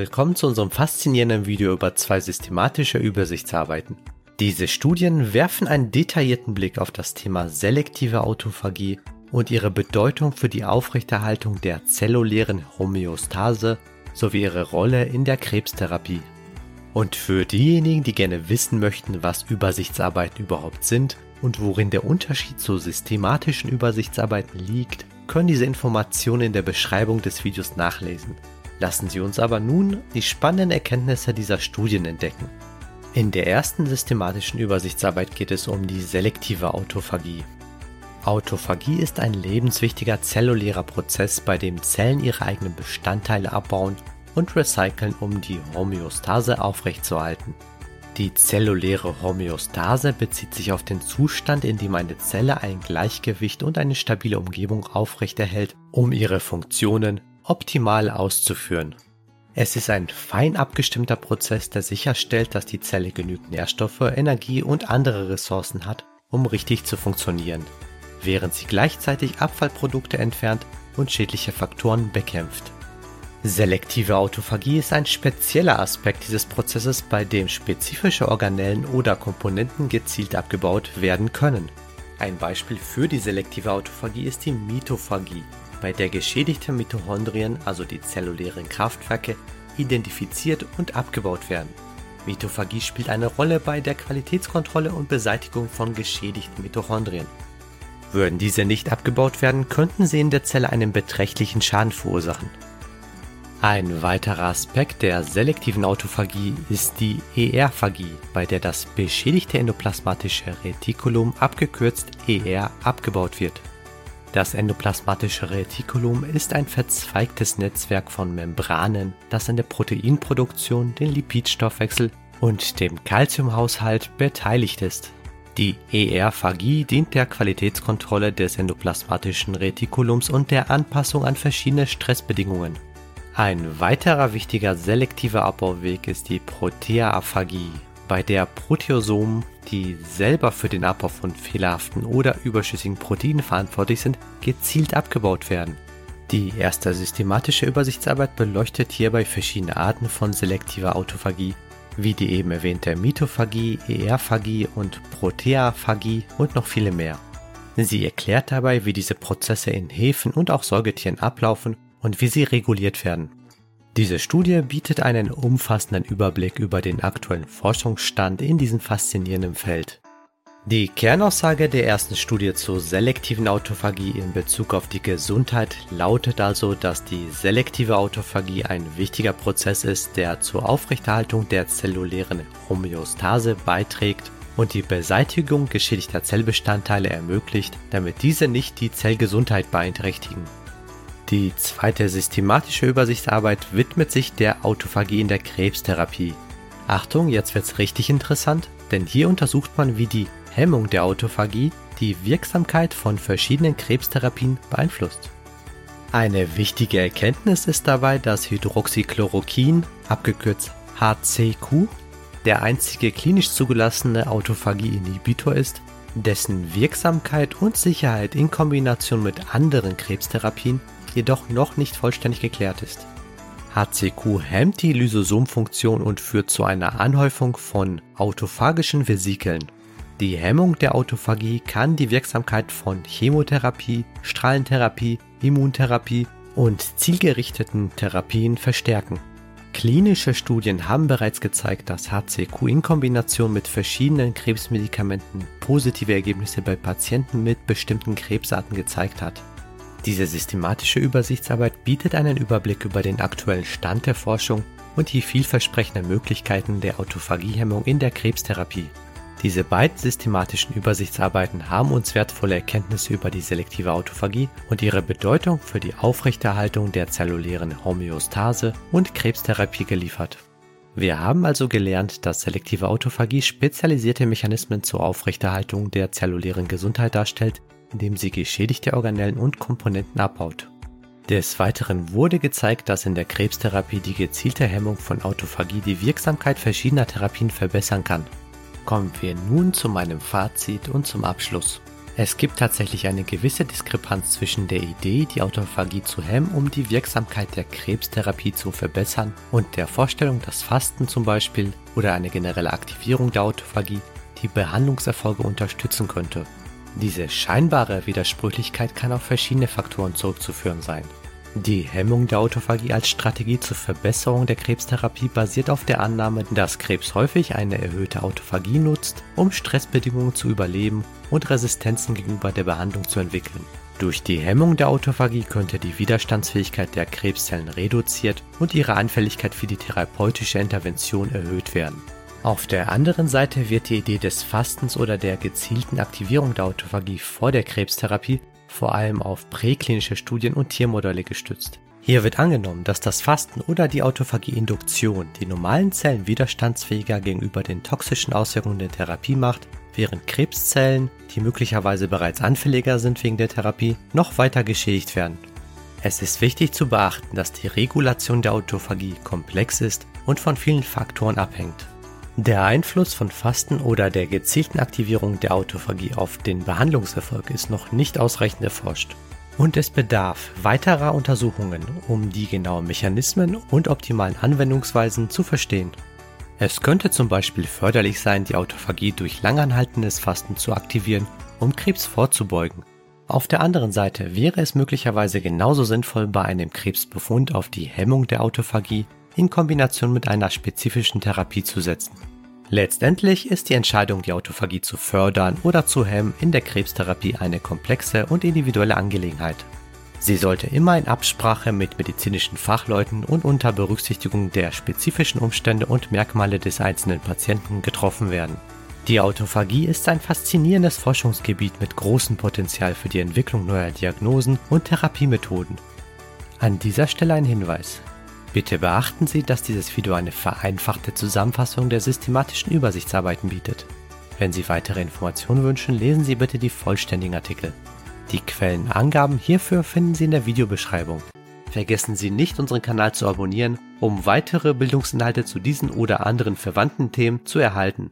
willkommen zu unserem faszinierenden Video über zwei systematische Übersichtsarbeiten. Diese Studien werfen einen detaillierten Blick auf das Thema selektive Autophagie und ihre Bedeutung für die Aufrechterhaltung der zellulären Homöostase sowie ihre Rolle in der Krebstherapie. Und für diejenigen, die gerne wissen möchten, was Übersichtsarbeiten überhaupt sind und worin der Unterschied zu systematischen Übersichtsarbeiten liegt, können diese Informationen in der Beschreibung des Videos nachlesen. Lassen Sie uns aber nun die spannenden Erkenntnisse dieser Studien entdecken. In der ersten systematischen Übersichtsarbeit geht es um die selektive Autophagie. Autophagie ist ein lebenswichtiger zellulärer Prozess, bei dem Zellen ihre eigenen Bestandteile abbauen und recyceln, um die Homöostase aufrechtzuerhalten. Die zelluläre Homöostase bezieht sich auf den Zustand, in dem eine Zelle ein Gleichgewicht und eine stabile Umgebung aufrechterhält, um ihre Funktionen optimal auszuführen. Es ist ein fein abgestimmter Prozess, der sicherstellt, dass die Zelle genügend Nährstoffe, Energie und andere Ressourcen hat, um richtig zu funktionieren während sie gleichzeitig Abfallprodukte entfernt und schädliche Faktoren bekämpft. Selektive Autophagie ist ein spezieller Aspekt dieses Prozesses, bei dem spezifische Organellen oder Komponenten gezielt abgebaut werden können. Ein Beispiel für die selektive Autophagie ist die Mitophagie, bei der geschädigte Mitochondrien, also die zellulären Kraftwerke, identifiziert und abgebaut werden. Mitophagie spielt eine Rolle bei der Qualitätskontrolle und Beseitigung von geschädigten Mitochondrien. Würden diese nicht abgebaut werden, könnten sie in der Zelle einen beträchtlichen Schaden verursachen. Ein weiterer Aspekt der selektiven Autophagie ist die ER-Phagie, bei der das beschädigte endoplasmatische Retikulum abgekürzt ER abgebaut wird. Das endoplasmatische Retikulum ist ein verzweigtes Netzwerk von Membranen, das an der Proteinproduktion, den Lipidstoffwechsel und dem Calciumhaushalt beteiligt ist. Die ER-Phagie dient der Qualitätskontrolle des endoplasmatischen Retikulums und der Anpassung an verschiedene Stressbedingungen. Ein weiterer wichtiger selektiver Abbauweg ist die Proteaphagie, bei der Proteosomen, die selber für den Abbau von fehlerhaften oder überschüssigen Proteinen verantwortlich sind, gezielt abgebaut werden. Die erste systematische Übersichtsarbeit beleuchtet hierbei verschiedene Arten von selektiver Autophagie wie die eben erwähnte Mitophagie, ER-Phagie und Proteaphagie und noch viele mehr. Sie erklärt dabei, wie diese Prozesse in Hefen und auch Säugetieren ablaufen und wie sie reguliert werden. Diese Studie bietet einen umfassenden Überblick über den aktuellen Forschungsstand in diesem faszinierenden Feld. Die Kernaussage der ersten Studie zur selektiven Autophagie in Bezug auf die Gesundheit lautet also, dass die selektive Autophagie ein wichtiger Prozess ist, der zur Aufrechterhaltung der zellulären Homöostase beiträgt und die Beseitigung geschädigter Zellbestandteile ermöglicht, damit diese nicht die Zellgesundheit beeinträchtigen. Die zweite systematische Übersichtsarbeit widmet sich der Autophagie in der Krebstherapie. Achtung, jetzt wird's richtig interessant, denn hier untersucht man, wie die Hemmung der Autophagie die Wirksamkeit von verschiedenen Krebstherapien beeinflusst. Eine wichtige Erkenntnis ist dabei, dass Hydroxychloroquin, abgekürzt HCQ, der einzige klinisch zugelassene Autophagie-Inhibitor ist, dessen Wirksamkeit und Sicherheit in Kombination mit anderen Krebstherapien jedoch noch nicht vollständig geklärt ist. HCQ hemmt die Lysosomfunktion und führt zu einer Anhäufung von autophagischen Vesikeln. Die Hemmung der Autophagie kann die Wirksamkeit von Chemotherapie, Strahlentherapie, Immuntherapie und zielgerichteten Therapien verstärken. Klinische Studien haben bereits gezeigt, dass HCQ in Kombination mit verschiedenen Krebsmedikamenten positive Ergebnisse bei Patienten mit bestimmten Krebsarten gezeigt hat. Diese systematische Übersichtsarbeit bietet einen Überblick über den aktuellen Stand der Forschung und die vielversprechenden Möglichkeiten der Autophagiehemmung in der Krebstherapie. Diese beiden systematischen Übersichtsarbeiten haben uns wertvolle Erkenntnisse über die selektive Autophagie und ihre Bedeutung für die Aufrechterhaltung der zellulären Homöostase und Krebstherapie geliefert. Wir haben also gelernt, dass selektive Autophagie spezialisierte Mechanismen zur Aufrechterhaltung der zellulären Gesundheit darstellt, indem sie geschädigte Organellen und Komponenten abbaut. Des Weiteren wurde gezeigt, dass in der Krebstherapie die gezielte Hemmung von Autophagie die Wirksamkeit verschiedener Therapien verbessern kann kommen wir nun zu meinem Fazit und zum Abschluss. Es gibt tatsächlich eine gewisse Diskrepanz zwischen der Idee, die Autophagie zu hemmen, um die Wirksamkeit der Krebstherapie zu verbessern, und der Vorstellung, dass Fasten zum Beispiel oder eine generelle Aktivierung der Autophagie die Behandlungserfolge unterstützen könnte. Diese scheinbare Widersprüchlichkeit kann auf verschiedene Faktoren zurückzuführen sein. Die Hemmung der Autophagie als Strategie zur Verbesserung der Krebstherapie basiert auf der Annahme, dass Krebs häufig eine erhöhte Autophagie nutzt, um Stressbedingungen zu überleben und Resistenzen gegenüber der Behandlung zu entwickeln. Durch die Hemmung der Autophagie könnte die Widerstandsfähigkeit der Krebszellen reduziert und ihre Anfälligkeit für die therapeutische Intervention erhöht werden. Auf der anderen Seite wird die Idee des Fastens oder der gezielten Aktivierung der Autophagie vor der Krebstherapie vor allem auf präklinische Studien und Tiermodelle gestützt. Hier wird angenommen, dass das Fasten oder die Autophagie-Induktion die normalen Zellen widerstandsfähiger gegenüber den toxischen Auswirkungen der Therapie macht, während Krebszellen, die möglicherweise bereits anfälliger sind wegen der Therapie, noch weiter geschädigt werden. Es ist wichtig zu beachten, dass die Regulation der Autophagie komplex ist und von vielen Faktoren abhängt. Der Einfluss von Fasten oder der gezielten Aktivierung der Autophagie auf den Behandlungserfolg ist noch nicht ausreichend erforscht. Und es bedarf weiterer Untersuchungen, um die genauen Mechanismen und optimalen Anwendungsweisen zu verstehen. Es könnte zum Beispiel förderlich sein, die Autophagie durch langanhaltendes Fasten zu aktivieren, um Krebs vorzubeugen. Auf der anderen Seite wäre es möglicherweise genauso sinnvoll, bei einem Krebsbefund auf die Hemmung der Autophagie in Kombination mit einer spezifischen Therapie zu setzen. Letztendlich ist die Entscheidung, die Autophagie zu fördern oder zu hemmen, in der Krebstherapie eine komplexe und individuelle Angelegenheit. Sie sollte immer in Absprache mit medizinischen Fachleuten und unter Berücksichtigung der spezifischen Umstände und Merkmale des einzelnen Patienten getroffen werden. Die Autophagie ist ein faszinierendes Forschungsgebiet mit großem Potenzial für die Entwicklung neuer Diagnosen und Therapiemethoden. An dieser Stelle ein Hinweis. Bitte beachten Sie, dass dieses Video eine vereinfachte Zusammenfassung der systematischen Übersichtsarbeiten bietet. Wenn Sie weitere Informationen wünschen, lesen Sie bitte die vollständigen Artikel. Die Quellenangaben hierfür finden Sie in der Videobeschreibung. Vergessen Sie nicht, unseren Kanal zu abonnieren, um weitere Bildungsinhalte zu diesen oder anderen verwandten Themen zu erhalten.